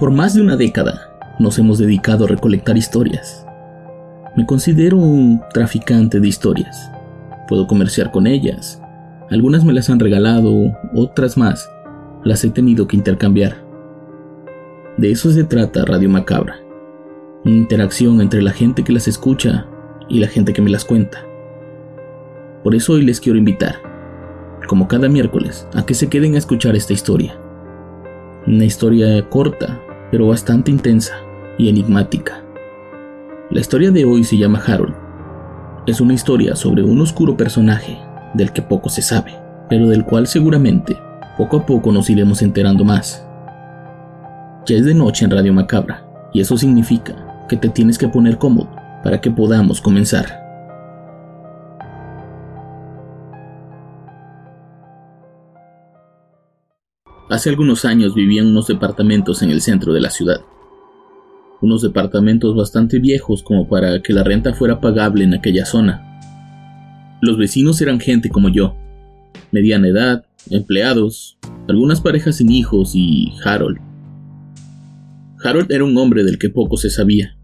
Por más de una década nos hemos dedicado a recolectar historias. Me considero un traficante de historias. Puedo comerciar con ellas. Algunas me las han regalado, otras más las he tenido que intercambiar. De eso se trata Radio Macabra. Una interacción entre la gente que las escucha y la gente que me las cuenta. Por eso hoy les quiero invitar, como cada miércoles, a que se queden a escuchar esta historia. Una historia corta, pero bastante intensa y enigmática. La historia de hoy se llama Harold. Es una historia sobre un oscuro personaje del que poco se sabe, pero del cual seguramente poco a poco nos iremos enterando más. Ya es de noche en Radio Macabra, y eso significa que te tienes que poner cómodo para que podamos comenzar. Hace algunos años vivía en unos departamentos en el centro de la ciudad. Unos departamentos bastante viejos como para que la renta fuera pagable en aquella zona. Los vecinos eran gente como yo, mediana edad, empleados, algunas parejas sin hijos y Harold. Harold era un hombre del que poco se sabía.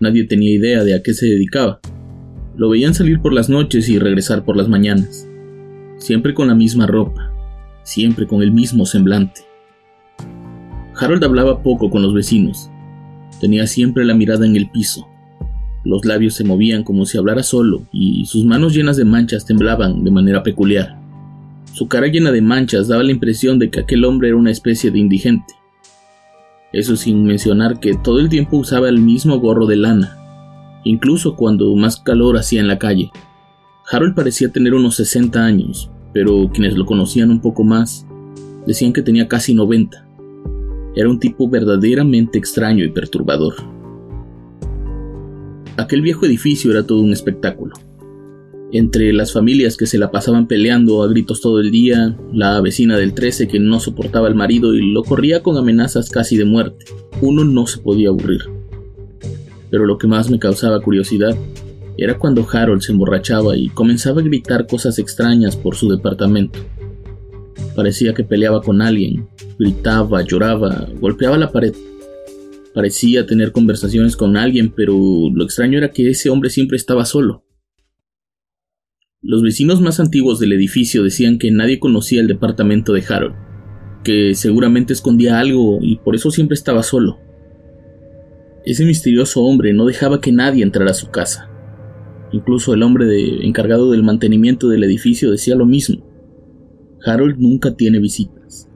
Nadie tenía idea de a qué se dedicaba. Lo veían salir por las noches y regresar por las mañanas, siempre con la misma ropa, siempre con el mismo semblante. Harold hablaba poco con los vecinos. Tenía siempre la mirada en el piso. Los labios se movían como si hablara solo y sus manos llenas de manchas temblaban de manera peculiar. Su cara llena de manchas daba la impresión de que aquel hombre era una especie de indigente. Eso sin mencionar que todo el tiempo usaba el mismo gorro de lana, incluso cuando más calor hacía en la calle. Harold parecía tener unos 60 años, pero quienes lo conocían un poco más decían que tenía casi 90. Era un tipo verdaderamente extraño y perturbador. Aquel viejo edificio era todo un espectáculo. Entre las familias que se la pasaban peleando a gritos todo el día, la vecina del 13 que no soportaba al marido y lo corría con amenazas casi de muerte, uno no se podía aburrir. Pero lo que más me causaba curiosidad era cuando Harold se emborrachaba y comenzaba a gritar cosas extrañas por su departamento. Parecía que peleaba con alguien, gritaba, lloraba, golpeaba la pared. Parecía tener conversaciones con alguien, pero lo extraño era que ese hombre siempre estaba solo. Los vecinos más antiguos del edificio decían que nadie conocía el departamento de Harold, que seguramente escondía algo y por eso siempre estaba solo. Ese misterioso hombre no dejaba que nadie entrara a su casa. Incluso el hombre encargado del mantenimiento del edificio decía lo mismo. Harold nunca tiene visitas.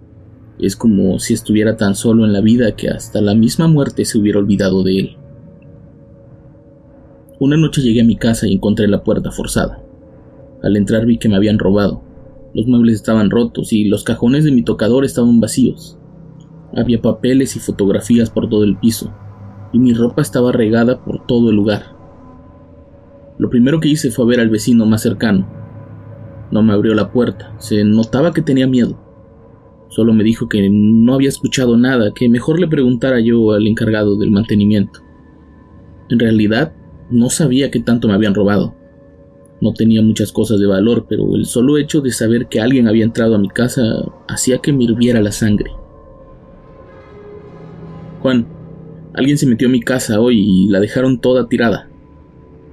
Es como si estuviera tan solo en la vida que hasta la misma muerte se hubiera olvidado de él. Una noche llegué a mi casa y encontré la puerta forzada. Al entrar vi que me habían robado. Los muebles estaban rotos y los cajones de mi tocador estaban vacíos. Había papeles y fotografías por todo el piso, y mi ropa estaba regada por todo el lugar. Lo primero que hice fue ver al vecino más cercano. No me abrió la puerta, se notaba que tenía miedo. Solo me dijo que no había escuchado nada, que mejor le preguntara yo al encargado del mantenimiento. En realidad, no sabía qué tanto me habían robado. No tenía muchas cosas de valor, pero el solo hecho de saber que alguien había entrado a mi casa hacía que me hirviera la sangre. Juan, alguien se metió a mi casa hoy y la dejaron toda tirada.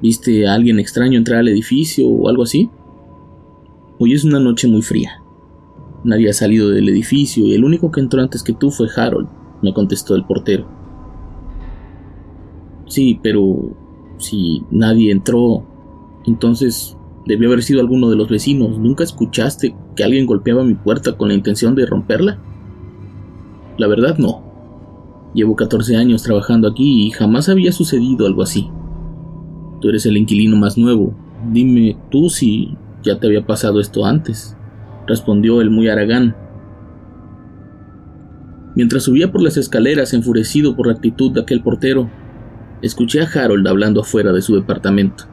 ¿Viste a alguien extraño entrar al edificio o algo así? Hoy es una noche muy fría. Nadie ha salido del edificio y el único que entró antes que tú fue Harold, me contestó el portero. Sí, pero si nadie entró, entonces debió haber sido alguno de los vecinos. ¿Nunca escuchaste que alguien golpeaba mi puerta con la intención de romperla? La verdad no. Llevo 14 años trabajando aquí y jamás había sucedido algo así. Tú eres el inquilino más nuevo. Dime tú si ya te había pasado esto antes, respondió el muy aragán. Mientras subía por las escaleras enfurecido por la actitud de aquel portero, escuché a Harold hablando afuera de su departamento.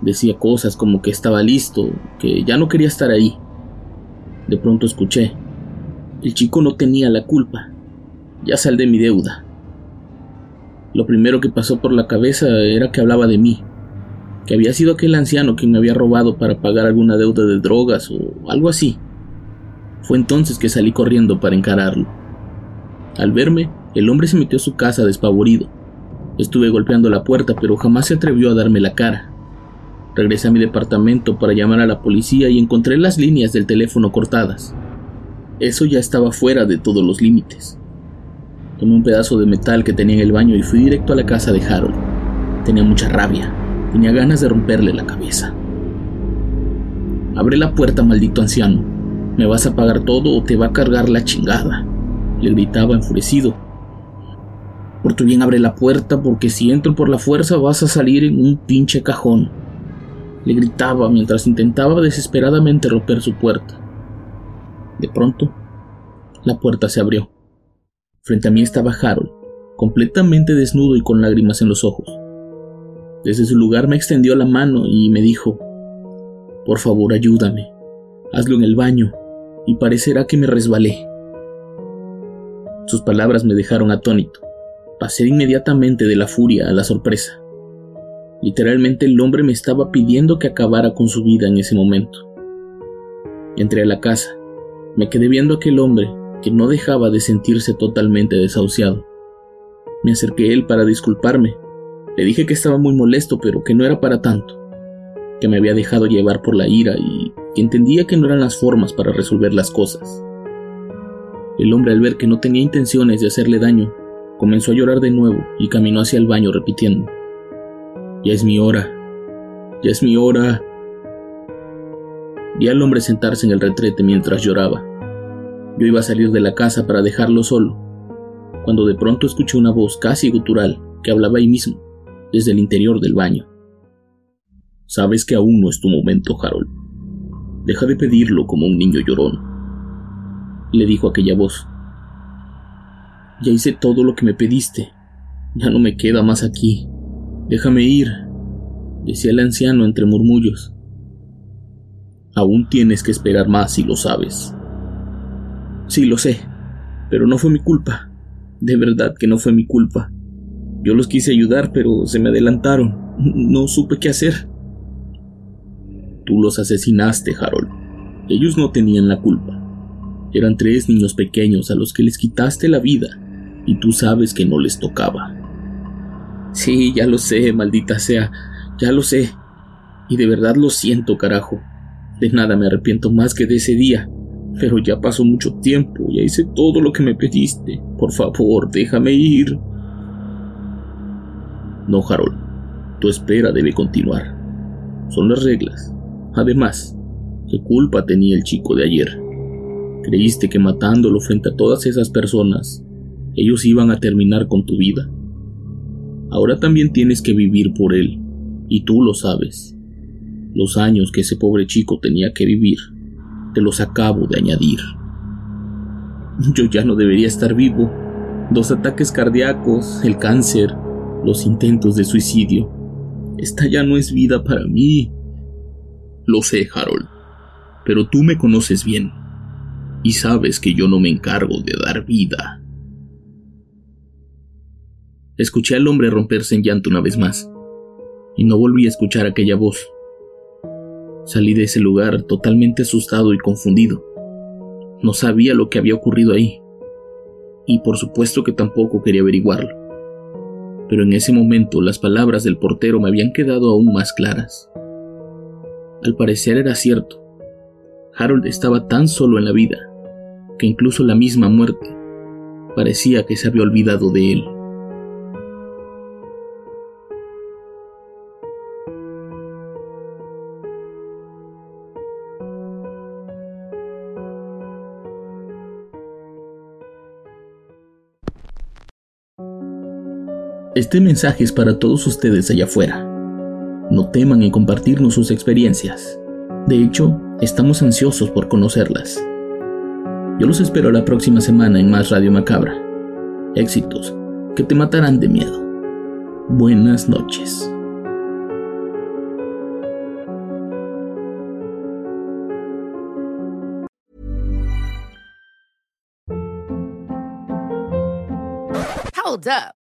Decía cosas como que estaba listo, que ya no quería estar ahí. De pronto escuché, el chico no tenía la culpa, ya sal de mi deuda. Lo primero que pasó por la cabeza era que hablaba de mí, que había sido aquel anciano que me había robado para pagar alguna deuda de drogas o algo así. Fue entonces que salí corriendo para encararlo. Al verme, el hombre se metió a su casa despavorido. Estuve golpeando la puerta, pero jamás se atrevió a darme la cara. Regresé a mi departamento para llamar a la policía y encontré las líneas del teléfono cortadas. Eso ya estaba fuera de todos los límites. Tomé un pedazo de metal que tenía en el baño y fui directo a la casa de Harold. Tenía mucha rabia. Tenía ganas de romperle la cabeza. Abre la puerta, maldito anciano. Me vas a pagar todo o te va a cargar la chingada. Le gritaba enfurecido. Por tu bien abre la puerta porque si entro por la fuerza vas a salir en un pinche cajón. Le gritaba mientras intentaba desesperadamente romper su puerta. De pronto, la puerta se abrió. Frente a mí estaba Harold, completamente desnudo y con lágrimas en los ojos. Desde su lugar me extendió la mano y me dijo, Por favor, ayúdame. Hazlo en el baño, y parecerá que me resbalé. Sus palabras me dejaron atónito. Pasé inmediatamente de la furia a la sorpresa. Literalmente el hombre me estaba pidiendo que acabara con su vida en ese momento. Entré a la casa. Me quedé viendo a aquel hombre que no dejaba de sentirse totalmente desahuciado. Me acerqué a él para disculparme. Le dije que estaba muy molesto, pero que no era para tanto, que me había dejado llevar por la ira y que entendía que no eran las formas para resolver las cosas. El hombre al ver que no tenía intenciones de hacerle daño, comenzó a llorar de nuevo y caminó hacia el baño repitiendo, Ya es mi hora, ya es mi hora. Vi al hombre sentarse en el retrete mientras lloraba. Yo iba a salir de la casa para dejarlo solo, cuando de pronto escuché una voz casi gutural que hablaba ahí mismo, desde el interior del baño. Sabes que aún no es tu momento, Harold. Deja de pedirlo como un niño llorón, le dijo aquella voz. Ya hice todo lo que me pediste. Ya no me queda más aquí. Déjame ir, decía el anciano entre murmullos. Aún tienes que esperar más si lo sabes. Sí, lo sé, pero no fue mi culpa. De verdad que no fue mi culpa. Yo los quise ayudar, pero se me adelantaron. No supe qué hacer. Tú los asesinaste, Harold. Ellos no tenían la culpa. Eran tres niños pequeños a los que les quitaste la vida, y tú sabes que no les tocaba. Sí, ya lo sé, maldita sea, ya lo sé. Y de verdad lo siento, carajo. De nada me arrepiento más que de ese día. Pero ya pasó mucho tiempo, ya hice todo lo que me pediste. Por favor, déjame ir. No, Harold. Tu espera debe continuar. Son las reglas. Además, ¿qué culpa tenía el chico de ayer? Creíste que matándolo frente a todas esas personas, ellos iban a terminar con tu vida. Ahora también tienes que vivir por él, y tú lo sabes. Los años que ese pobre chico tenía que vivir te los acabo de añadir. Yo ya no debería estar vivo. Los ataques cardíacos, el cáncer, los intentos de suicidio. Esta ya no es vida para mí. Lo sé, Harold, pero tú me conoces bien y sabes que yo no me encargo de dar vida. Escuché al hombre romperse en llanto una vez más, y no volví a escuchar aquella voz. Salí de ese lugar totalmente asustado y confundido. No sabía lo que había ocurrido ahí. Y por supuesto que tampoco quería averiguarlo. Pero en ese momento las palabras del portero me habían quedado aún más claras. Al parecer era cierto. Harold estaba tan solo en la vida que incluso la misma muerte parecía que se había olvidado de él. Este mensaje es para todos ustedes allá afuera. No teman en compartirnos sus experiencias. De hecho, estamos ansiosos por conocerlas. Yo los espero la próxima semana en Más Radio Macabra. Éxitos que te matarán de miedo. Buenas noches. Hold up.